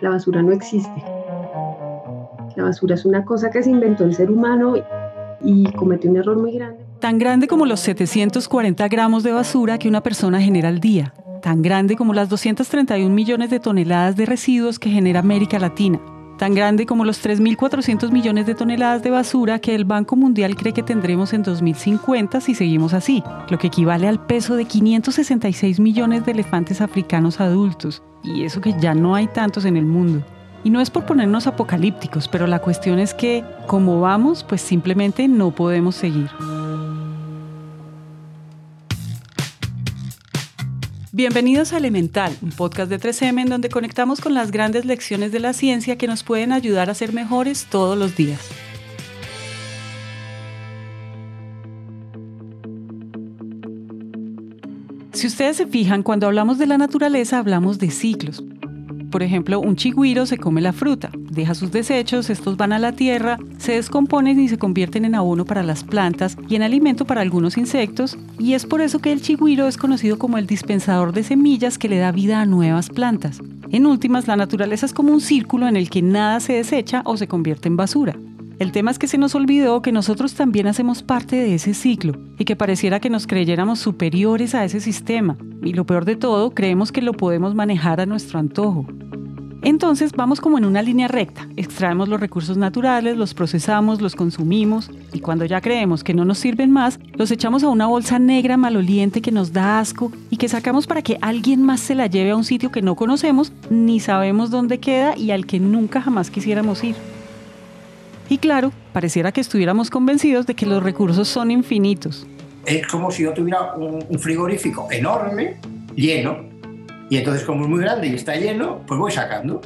La basura no existe. La basura es una cosa que se inventó el ser humano y cometió un error muy grande. Tan grande como los 740 gramos de basura que una persona genera al día. Tan grande como las 231 millones de toneladas de residuos que genera América Latina tan grande como los 3.400 millones de toneladas de basura que el Banco Mundial cree que tendremos en 2050 si seguimos así, lo que equivale al peso de 566 millones de elefantes africanos adultos, y eso que ya no hay tantos en el mundo. Y no es por ponernos apocalípticos, pero la cuestión es que, como vamos, pues simplemente no podemos seguir. Bienvenidos a Elemental, un podcast de 3M en donde conectamos con las grandes lecciones de la ciencia que nos pueden ayudar a ser mejores todos los días. Si ustedes se fijan, cuando hablamos de la naturaleza hablamos de ciclos, por ejemplo, un chigüiro se come la fruta, deja sus desechos, estos van a la tierra, se descomponen y se convierten en abono para las plantas y en alimento para algunos insectos, y es por eso que el chigüiro es conocido como el dispensador de semillas que le da vida a nuevas plantas. En últimas, la naturaleza es como un círculo en el que nada se desecha o se convierte en basura. El tema es que se nos olvidó que nosotros también hacemos parte de ese ciclo y que pareciera que nos creyéramos superiores a ese sistema. Y lo peor de todo, creemos que lo podemos manejar a nuestro antojo. Entonces vamos como en una línea recta, extraemos los recursos naturales, los procesamos, los consumimos y cuando ya creemos que no nos sirven más, los echamos a una bolsa negra maloliente que nos da asco y que sacamos para que alguien más se la lleve a un sitio que no conocemos, ni sabemos dónde queda y al que nunca jamás quisiéramos ir. Y claro, pareciera que estuviéramos convencidos de que los recursos son infinitos. Es como si yo tuviera un, frigorífico enorme, lleno, y entonces como es muy grande y está lleno, pues voy sacando.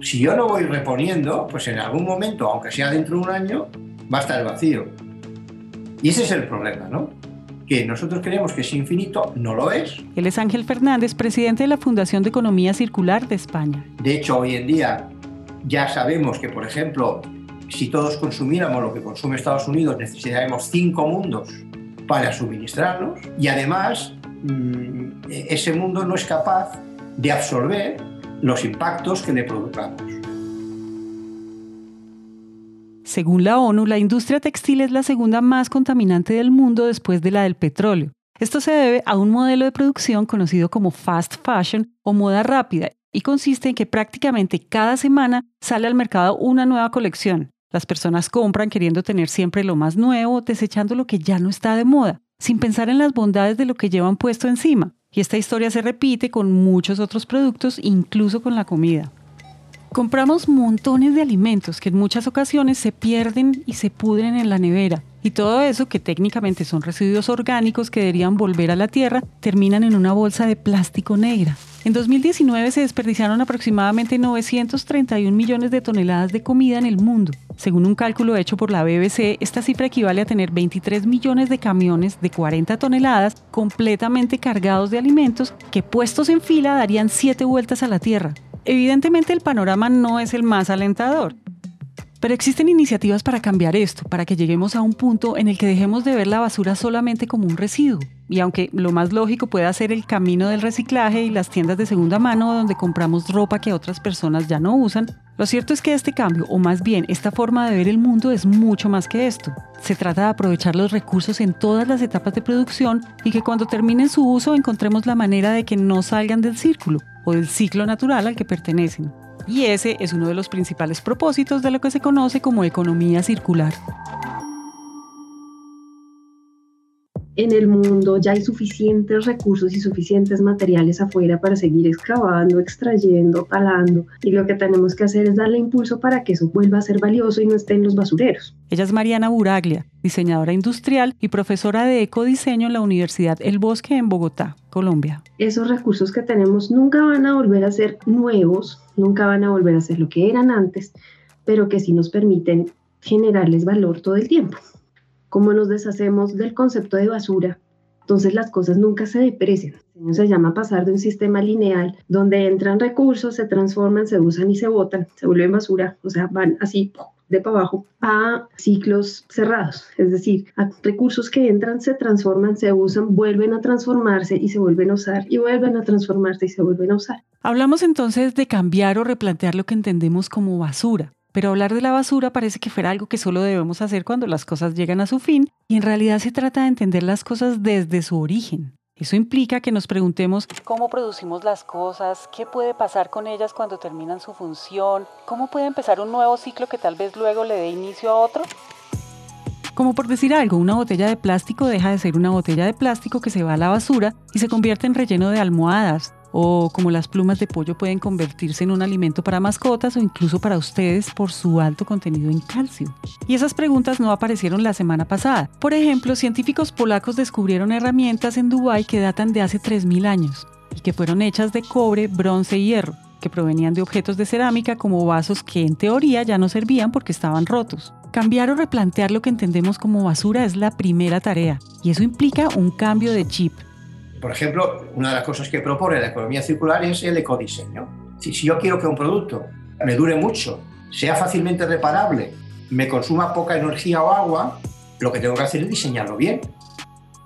Si yo no voy reponiendo, pues en algún momento, aunque sea dentro de un año, va a estar vacío. Y ese es el problema, ¿no? que nosotros creemos que es infinito, no lo es. Él es Ángel Fernández, presidente de la Fundación de Economía Circular de España. De hecho, hoy en día ya sabemos que, por ejemplo, si todos consumiéramos lo que consume Estados Unidos, necesitaríamos cinco mundos para suministrarnos y además ese mundo no es capaz de absorber los impactos que le produzcamos. Según la ONU, la industria textil es la segunda más contaminante del mundo después de la del petróleo. Esto se debe a un modelo de producción conocido como fast fashion o moda rápida y consiste en que prácticamente cada semana sale al mercado una nueva colección. Las personas compran queriendo tener siempre lo más nuevo, desechando lo que ya no está de moda, sin pensar en las bondades de lo que llevan puesto encima. Y esta historia se repite con muchos otros productos, incluso con la comida. Compramos montones de alimentos que en muchas ocasiones se pierden y se pudren en la nevera. Y todo eso, que técnicamente son residuos orgánicos que deberían volver a la tierra, terminan en una bolsa de plástico negra. En 2019 se desperdiciaron aproximadamente 931 millones de toneladas de comida en el mundo. Según un cálculo hecho por la BBC, esta cifra equivale a tener 23 millones de camiones de 40 toneladas completamente cargados de alimentos que puestos en fila darían 7 vueltas a la Tierra. Evidentemente el panorama no es el más alentador. Pero existen iniciativas para cambiar esto, para que lleguemos a un punto en el que dejemos de ver la basura solamente como un residuo. Y aunque lo más lógico pueda ser el camino del reciclaje y las tiendas de segunda mano donde compramos ropa que otras personas ya no usan, lo cierto es que este cambio, o más bien esta forma de ver el mundo, es mucho más que esto. Se trata de aprovechar los recursos en todas las etapas de producción y que cuando terminen su uso encontremos la manera de que no salgan del círculo o del ciclo natural al que pertenecen. Y ese es uno de los principales propósitos de lo que se conoce como economía circular. En el mundo ya hay suficientes recursos y suficientes materiales afuera para seguir excavando, extrayendo, talando y lo que tenemos que hacer es darle impulso para que eso vuelva a ser valioso y no esté en los basureros. Ella es Mariana Buraglia, diseñadora industrial y profesora de ecodiseño en la Universidad El Bosque en Bogotá, Colombia. Esos recursos que tenemos nunca van a volver a ser nuevos, nunca van a volver a ser lo que eran antes, pero que sí nos permiten generarles valor todo el tiempo como nos deshacemos del concepto de basura, entonces las cosas nunca se deprecian. Se llama pasar de un sistema lineal donde entran recursos, se transforman, se usan y se botan, se vuelven basura, o sea, van así de para abajo a ciclos cerrados, es decir, a recursos que entran, se transforman, se usan, vuelven a transformarse y se vuelven a usar y vuelven a transformarse y se vuelven a usar. Hablamos entonces de cambiar o replantear lo que entendemos como basura. Pero hablar de la basura parece que fuera algo que solo debemos hacer cuando las cosas llegan a su fin y en realidad se trata de entender las cosas desde su origen. Eso implica que nos preguntemos cómo producimos las cosas, qué puede pasar con ellas cuando terminan su función, cómo puede empezar un nuevo ciclo que tal vez luego le dé inicio a otro. Como por decir algo, una botella de plástico deja de ser una botella de plástico que se va a la basura y se convierte en relleno de almohadas, o como las plumas de pollo pueden convertirse en un alimento para mascotas o incluso para ustedes por su alto contenido en calcio. Y esas preguntas no aparecieron la semana pasada. Por ejemplo, científicos polacos descubrieron herramientas en Dubái que datan de hace 3.000 años y que fueron hechas de cobre, bronce y hierro, que provenían de objetos de cerámica como vasos que en teoría ya no servían porque estaban rotos. Cambiar o replantear lo que entendemos como basura es la primera tarea, y eso implica un cambio de chip, por ejemplo, una de las cosas que propone la economía circular es el ecodiseño. Si, yo quiero que un producto me dure mucho, sea fácilmente reparable, me consuma poca energía o agua, lo que tengo que hacer es diseñarlo bien.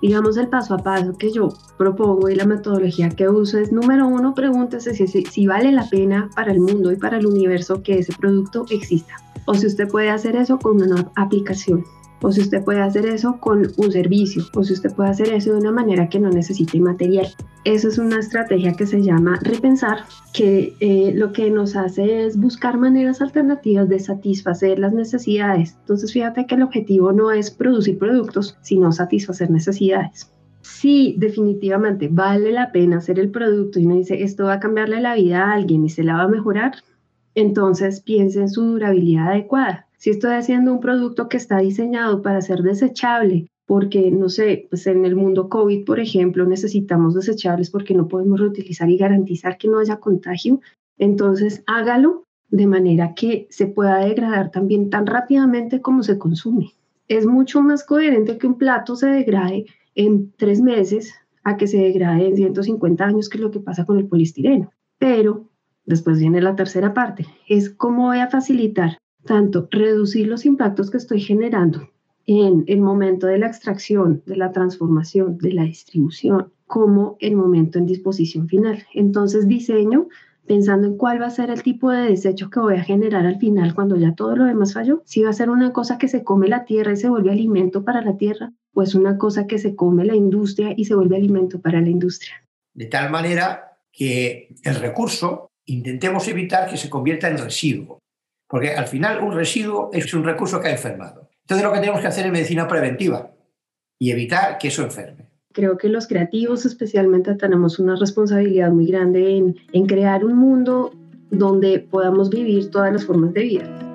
Digamos, el paso a paso que yo propongo y la metodología que uso es, número uno, pregúntese si, si vale la pena para el mundo y para el universo que ese producto exista. O si usted puede hacer eso con una aplicación o si usted puede hacer eso con un servicio, o si usted puede hacer eso de una manera que no necesite material. Esa es una estrategia que se llama repensar, que eh, lo que nos hace es buscar maneras alternativas de satisfacer las necesidades. Entonces, fíjate que el objetivo no es producir productos, sino satisfacer necesidades. Sí, definitivamente vale la pena hacer el producto y uno dice, esto va a cambiarle la vida a alguien y se la va a mejorar, entonces piense en su durabilidad adecuada si estoy haciendo un producto que está diseñado para ser desechable, porque, no sé, pues en el mundo COVID, por ejemplo, necesitamos desechables porque no podemos reutilizar y garantizar que no haya contagio, entonces hágalo de manera que se pueda degradar también tan rápidamente como se consume. Es mucho más coherente que un plato se degrade en tres meses a que se degrade en 150 años, que es lo que pasa con el polistireno. Pero después viene la tercera parte, es cómo voy a facilitar tanto reducir los impactos que estoy generando en el momento de la extracción, de la transformación, de la distribución, como el momento en disposición final. Entonces diseño pensando en cuál va a ser el tipo de desecho que voy a generar al final cuando ya todo lo demás falló. Si va a ser una cosa que se come la tierra y se vuelve alimento para la tierra, o es una cosa que se come la industria y se vuelve alimento para la industria. De tal manera que el recurso intentemos evitar que se convierta en residuo. Porque al final un residuo es un recurso que ha enfermado. Entonces lo que tenemos que hacer es medicina preventiva y evitar que eso enferme. Creo que los creativos especialmente tenemos una responsabilidad muy grande en, en crear un mundo donde podamos vivir todas las formas de vida.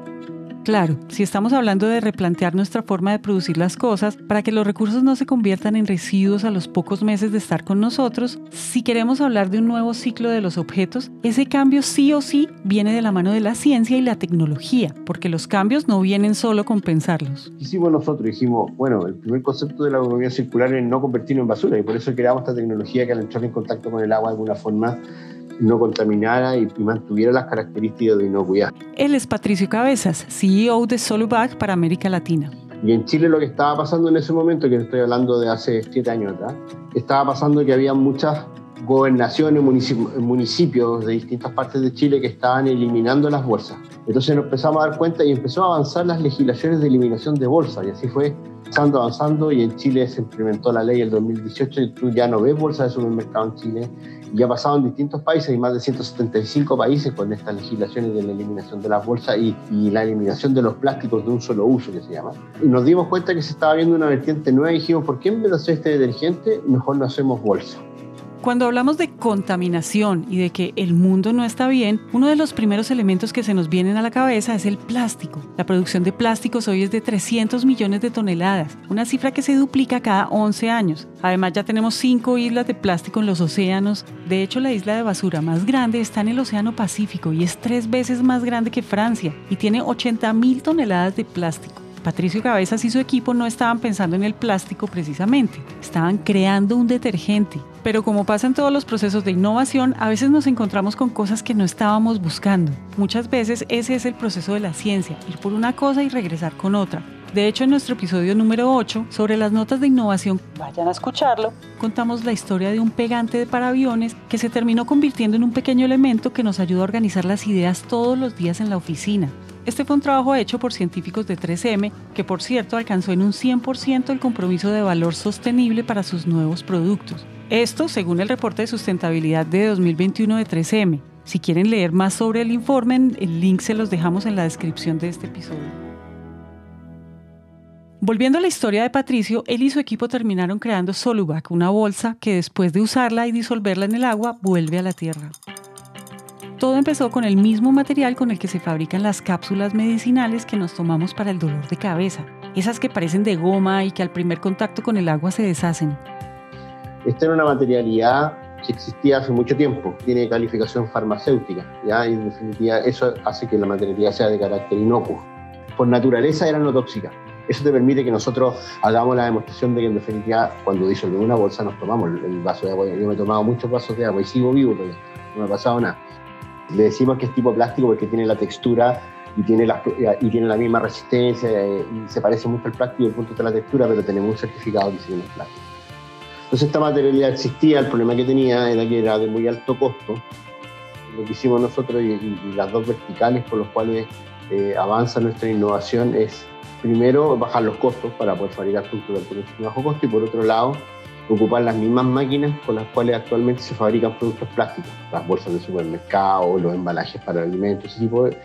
Claro, si estamos hablando de replantear nuestra forma de producir las cosas para que los recursos no se conviertan en residuos a los pocos meses de estar con nosotros, si queremos hablar de un nuevo ciclo de los objetos, ese cambio sí o sí viene de la mano de la ciencia y la tecnología, porque los cambios no vienen solo con pensarlos. Hicimos nosotros, dijimos, bueno, el primer concepto de la economía circular es no convertirlo en basura y por eso creamos esta tecnología que al entrar en contacto con el agua de alguna forma no contaminara y, mantuviera las características de inocuidad. Él es Patricio Cabezas, CEO de Solubac para América Latina. Y en Chile lo que estaba pasando en ese momento, que estoy hablando de hace siete años atrás, estaba pasando que había muchas gobernaciones, municipios de distintas partes de Chile que estaban eliminando las bolsas. Entonces nos empezamos a dar cuenta y empezó a avanzar las legislaciones de eliminación de bolsas y así fue avanzando, avanzando y en Chile se implementó la ley en 2018 y tú ya no ves bolsas de supermercado en Chile y ha pasado en distintos países, hay más de 175 países con estas legislaciones de la eliminación de las bolsas y, y, la eliminación de los plásticos de un solo uso, que se llama. Nos dimos cuenta que se estaba viendo una vertiente nueva y dijimos, ¿por qué en vez de hacer este detergente, mejor no hacemos bolsa? Cuando hablamos de contaminación y de que el mundo no está bien, uno de los primeros elementos que se nos vienen a la cabeza es el plástico. La producción de plásticos hoy es de 300 millones de toneladas, una cifra que se duplica cada 11 año. Además ya tenemos 5 islas de plástico en los océanos. De hecho, la isla de basura más grande está en el Océano Pacífico y es tres veces más grande que Francia y tiene 80 mil toneladas de plástico. Patricio Cabezas y su equipo no estaban pensando en el plástico precisamente, estaban creando un detergente. Pero como pasa en todos los procesos de innovación, a veces nos encontramos con cosas que no estábamos buscando. Muchas veces ese es el proceso de la ciencia, ir por una cosa y regresar con otra. De hecho, en nuestro episodio número 8 sobre las notas de innovación, vayan a escucharlo, contamos la historia de un pegante de aviones que se terminó convirtiendo en un pequeño elemento que nos ayuda a organizar las ideas todos los días en la oficina. Este fue un trabajo hecho por científicos de 3M, que por cierto alcanzó en un 100% el compromiso de valor sostenible para sus nuevos productos. Esto según el reporte de sustentabilidad de 2021 de 3M. Si quieren leer más sobre el informe, el link se los dejamos en la descripción de este episodio. Volviendo a la historia de Patricio, él y su equipo terminaron creando Soluvac, una bolsa que después de usarla y disolverla en el agua vuelve a la tierra. Todo empezó con el mismo material con el que se fabrican las cápsulas medicinales que nos tomamos para el dolor de cabeza, esas que parecen de goma y que al primer contacto con el agua se deshacen. Esta era una materialidad que existía hace mucho tiempo, tiene calificación farmacéutica, ¿ya? y en definitiva eso hace que la materialidad sea de carácter inocuo. Por naturaleza era no tóxica. Eso te permite que nosotros hagamos la demostración de que en definitiva cuando disolvemos una bolsa nos tomamos el vaso de agua. Yo me he tomado muchos vasos de agua y sigo vivo todavía, no me ha pasado nada. Le decimos que es tipo plástico porque tiene la textura y tiene la, y tiene la misma resistencia eh, y se parece mucho al plástico desde el punto de la textura, pero tenemos un certificado que dice es plástico. Entonces esta materialidad existía, el problema que tenía era que era de muy alto costo. Lo que hicimos nosotros y, las dos verticales por los cuales eh, avanza nuestra innovación es primero bajar los costos para poder fabricar productos de bajo costo y por otro lado ocupar las mismas máquinas con las cuales actualmente se fabrican productos plásticos, las bolsas de supermercado, los embalajes para alimentos, ese tipo de...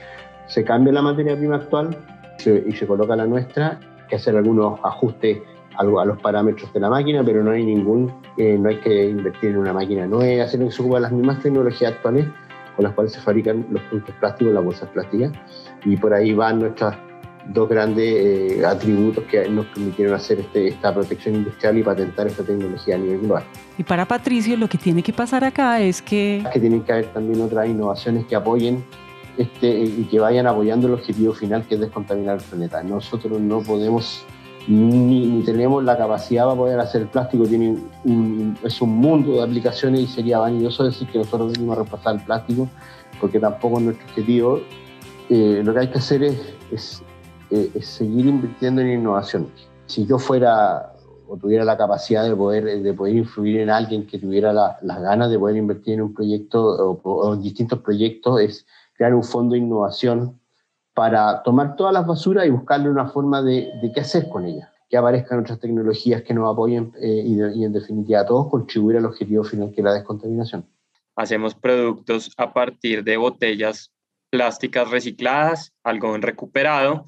Se cambia la materia prima actual y se coloca la nuestra, que hacer algunos ajustes a los parámetros de la máquina, pero no hay ningún, eh, no hay que invertir en una máquina nueva, sino que se ocupan las mismas tecnologías actuales con las cuales se fabrican los productos plásticos, las bolsas plásticas, y por ahí van nuestras dos grandes eh, atributos que nos permitieron hacer este, esta protección industrial y patentar esta tecnología a nivel global. Y para Patricio lo que tiene que pasar acá es que... Que tienen que haber también otras innovaciones que apoyen este, y que vayan apoyando el objetivo final que es descontaminar el planeta. Nosotros no podemos ni, tenemos la capacidad para poder hacer el plástico, tiene es un mundo de aplicaciones y sería vanidoso decir que nosotros venimos a repasar el plástico porque tampoco es nuestro objetivo. Eh, lo que hay que hacer es eh, es seguir invirtiendo en innovación. Si yo fuera o tuviera la capacidad de poder, de poder influir en alguien que tuviera las ganas de poder invertir en un proyecto o, en distintos proyectos, es crear un fondo de innovación para tomar todas las basuras y buscarle una forma de, qué hacer con ellas, que aparezcan otras tecnologías que nos apoyen eh, y, y, en definitiva a todos contribuir al objetivo final que es la descontaminación. Hacemos productos a partir de botellas plásticas recicladas, algodón recuperado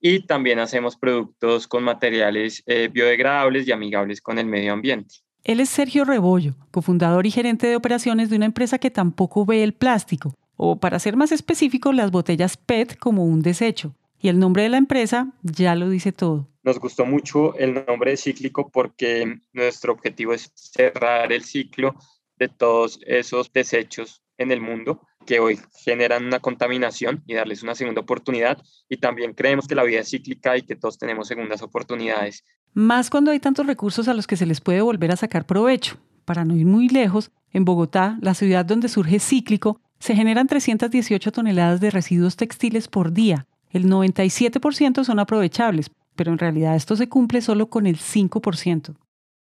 y también hacemos productos con materiales eh, biodegradables y amigables con el medio ambiente. Él es Sergio Rebollo, cofundador y gerente de operaciones de una empresa que tampoco ve el plástico, o para ser más específico, las botellas PET como un desecho. Y el nombre de la empresa ya lo dice todo. Nos gustó mucho el nombre de cíclico porque nuestro objetivo es cerrar el ciclo de todos esos desechos en el mundo que hoy generan una contaminación y darles una segunda oportunidad. Y también creemos que la vida es cíclica y que todos tenemos segundas oportunidades. Más cuando hay tantos recursos a los que se les puede volver a sacar provecho. Para no ir muy lejos, en Bogotá, la ciudad donde surge Cíclico, se generan 318 toneladas de residuos textiles por día. El 97% son aprovechables, pero en realidad esto se cumple solo con el 5%.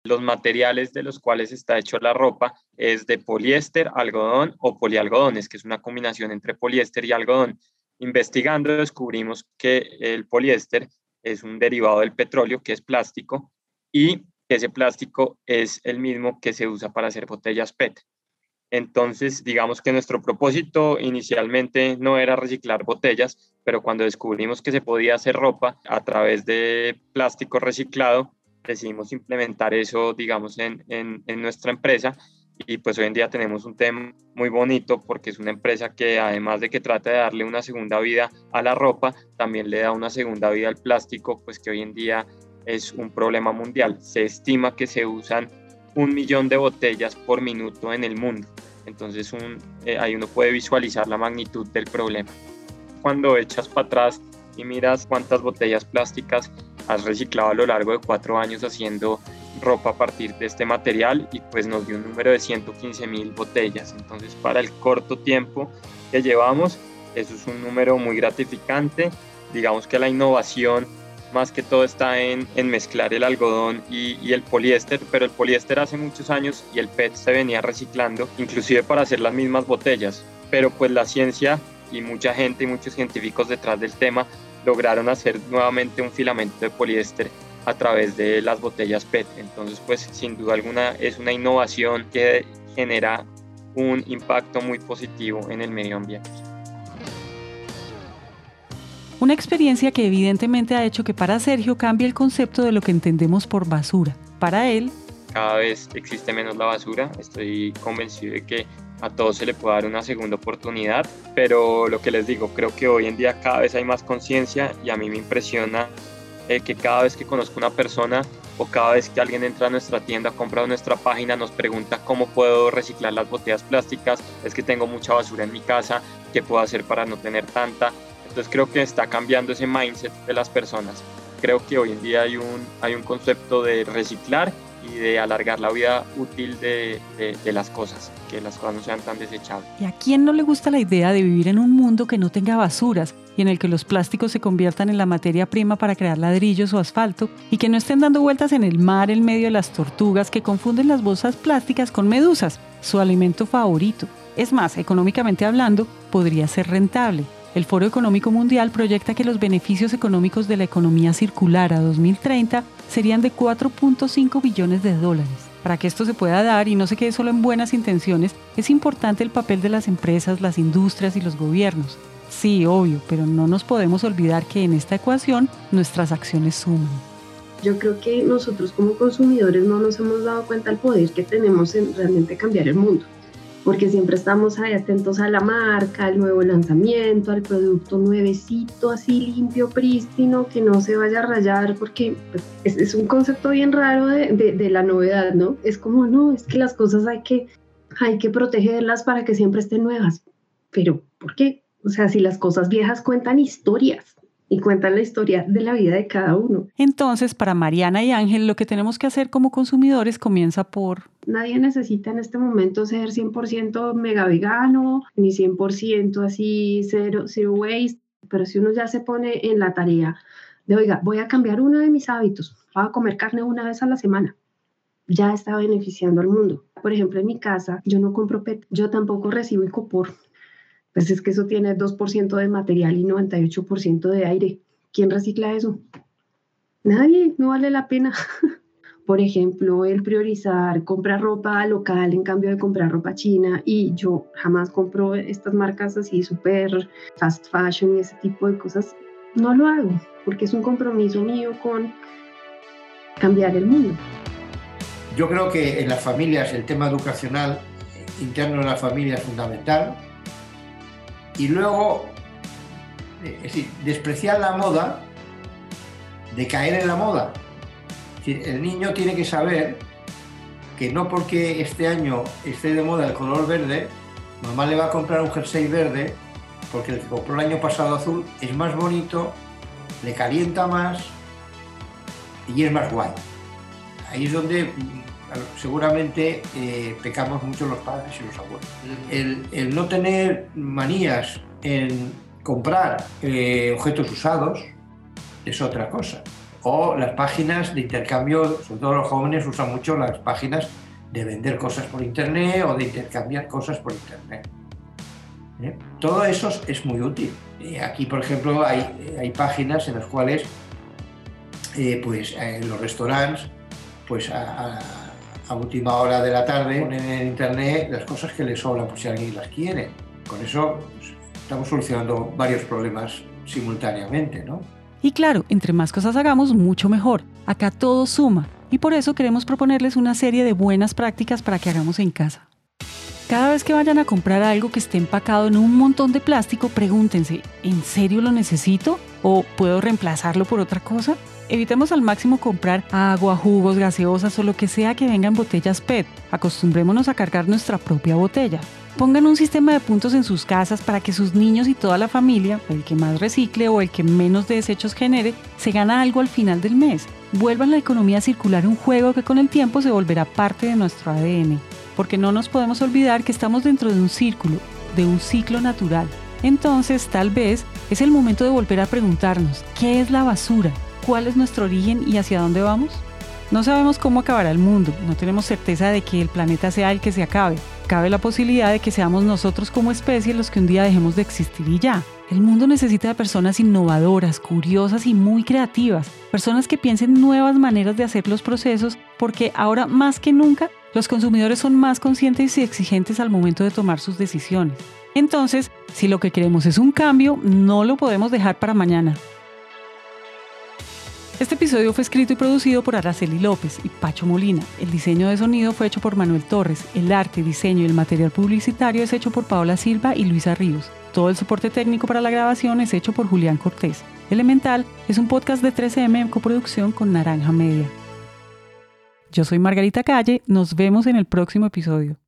Los materiales de los cuales está hecho la ropa es de poliéster, algodón o polialgodones, que es una combinación entre poliéster y algodón. Investigando descubrimos que el poliéster es un derivado del petróleo, que es plástico, y ese plástico es el mismo que se usa para hacer botellas PET. Entonces, digamos que nuestro propósito inicialmente no era reciclar botellas, pero cuando descubrimos que se podía hacer ropa a través de plástico reciclado, decidimos implementar eso, digamos, en, en, nuestra empresa y pues hoy en día tenemos un tema muy bonito porque es una empresa que además de que trata de darle una segunda vida a la ropa, también le da una segunda vida al plástico, pues que hoy en día es un problema mundial. Se estima que se usan un millón de botellas por minuto en el mundo. Entonces eh, ahí uno puede visualizar la magnitud del problema. Cuando echas para atrás y miras cuántas botellas plásticas has reciclado a lo largo de cuatro años haciendo ropa a partir de este material y pues nos dio un número de 115 mil botellas. Entonces para el corto tiempo que llevamos, eso es un número muy gratificante. Digamos que la innovación más que todo está en, mezclar el algodón y, y, el poliéster, pero el poliéster hace muchos años y el PET se venía reciclando, inclusive para hacer las mismas botellas. Pero pues la ciencia y mucha gente y muchos científicos detrás del tema lograron hacer nuevamente un filamento de poliéster a través de las botellas PET. Entonces, pues sin duda alguna es una innovación que genera un impacto muy positivo en el medio ambiente. Una experiencia que evidentemente ha hecho que para Sergio cambie el concepto de lo que entendemos por basura. Para él, cada vez existe menos la basura. Estoy convencido de que a todos se le puede dar una segunda oportunidad, pero lo que les digo, creo que hoy en día cada vez hay más conciencia y a mí me impresiona eh, que cada vez que conozco una persona o cada vez que alguien entra a nuestra tienda, compra nuestra página, nos pregunta cómo puedo reciclar las botellas plásticas, es que tengo mucha basura en mi casa, ¿qué puedo hacer para no tener tanta? Entonces creo que está cambiando ese mindset de las personas. Creo que hoy en día hay un, hay un concepto de reciclar y de alargar la vida útil de, las cosas, que las cosas no sean tan desechables. ¿Y a quién no le gusta la idea de vivir en un mundo que no tenga basuras y en el que los plásticos se conviertan en la materia prima para crear ladrillos o asfalto y que no estén dando vueltas en el mar en medio de las tortugas que confunden las bolsas plásticas con medusas, su alimento favorito? Es más, económicamente hablando, podría ser rentable. El Foro Económico Mundial proyecta que los beneficios económicos de la economía circular a 2030 serían de 4.5 billones de dólares. Para que esto se pueda dar y no se quede solo en buenas intenciones, es importante el papel de las empresas, las industrias y los gobiernos. Sí, obvio, pero no nos podemos olvidar que en esta ecuación nuestras acciones suman. Yo creo que nosotros como consumidores no nos hemos dado cuenta del poder que tenemos en realmente cambiar el mundo porque siempre estamos ahí atentos a la marca, al nuevo lanzamiento, al producto nuevecito, así limpio, prístino, que no se vaya a rayar, porque pues, es, un concepto bien raro de, de, la novedad, ¿no? Es como, no, es que las cosas hay que, hay que protegerlas para que siempre estén nuevas. Pero, ¿por qué? O sea, si las cosas viejas cuentan historias, y cuentan la historia de la vida de cada uno. Entonces, para Mariana y Ángel, lo que tenemos que hacer como consumidores comienza por... Nadie necesita en este momento ser 100% mega vegano, ni 100% así zero, zero waste, pero si uno ya se pone en la tarea de, oiga, voy a cambiar uno de mis hábitos, voy a comer carne una vez a la semana, ya está beneficiando al mundo. Por ejemplo, en mi casa, yo no compro PET, yo tampoco recibo copor pues es que eso tiene 2% de material y 98% de aire. ¿Quién recicla eso? Nadie, no vale la pena. Por ejemplo, el priorizar comprar ropa local en cambio de comprar ropa china y yo jamás compro estas marcas así súper fast fashion y ese tipo de cosas. No lo hago porque es un compromiso mío con cambiar el mundo. Yo creo que en las familias el tema educacional interno de la familia es fundamental y luego, eh, es decir, despreciar la moda, de caer en la moda. el niño tiene que saber que no porque este año esté de moda el color verde, mamá le va a comprar un jersey verde, porque el que compró el año pasado azul es más bonito, le calienta más y es más guay. Ahí es donde seguramente eh, pecamos mucho los padres y los abuelos. El, no tener manías en comprar eh, objetos usados es otra cosa. O las páginas de intercambio, sobre todo los jóvenes usan mucho las páginas de vender cosas por internet o de intercambiar cosas por internet. ¿Eh? Todo eso es muy útil. aquí, por ejemplo, hay, hay páginas en las cuales pues, en los restaurantes pues, a a última hora de la tarde ponen en internet las cosas que les sobran por si alguien las quiere. Con eso pues, estamos solucionando varios problemas simultáneamente, ¿no? Y claro, entre más cosas hagamos, mucho mejor. Acá todo suma. Y por eso queremos proponerles una serie de buenas prácticas para que hagamos en casa. Cada vez que vayan a comprar algo que esté empacado en un montón de plástico, pregúntense, ¿en serio lo necesito? ¿O puedo reemplazarlo por otra cosa? Evitemos al máximo comprar agua, jugos, gaseosas o lo que sea que venga en botellas PET. Acostumbrémonos a cargar nuestra propia botella. Pongan un sistema de puntos en sus casas para que sus niños y toda la familia, el que más recicle o el que menos desechos genere, se gana algo al final del mes. Vuelvan la economía circular un juego que con el tiempo se volverá parte de nuestro ADN. Porque no nos podemos olvidar que estamos dentro de un círculo, de un ciclo natural. Entonces, tal vez es el momento de volver a preguntarnos, ¿qué es la basura? ¿Cuál es nuestro origen y hacia dónde vamos? No sabemos cómo acabará el mundo, no tenemos certeza de que el planeta sea el que se acabe. Cabe la posibilidad de que seamos nosotros como especie los que un día dejemos de existir y ya. El mundo necesita de personas innovadoras, curiosas y muy creativas, personas que piensen nuevas maneras de hacer los procesos, porque ahora más que nunca los consumidores son más conscientes y exigentes al momento de tomar sus decisiones. Entonces, si lo que queremos es un cambio, no lo podemos dejar para mañana. Este episodio fue escrito y producido por Araceli López y Pacho Molina. El diseño de sonido fue hecho por Manuel Torres. El arte, diseño y el material publicitario es hecho por Paola Silva y Luisa Ríos. Todo el soporte técnico para la grabación es hecho por Julián Cortés. Elemental es un podcast de 13M en coproducción con Naranja Media. Yo soy Margarita Calle, nos vemos en el próximo episodio.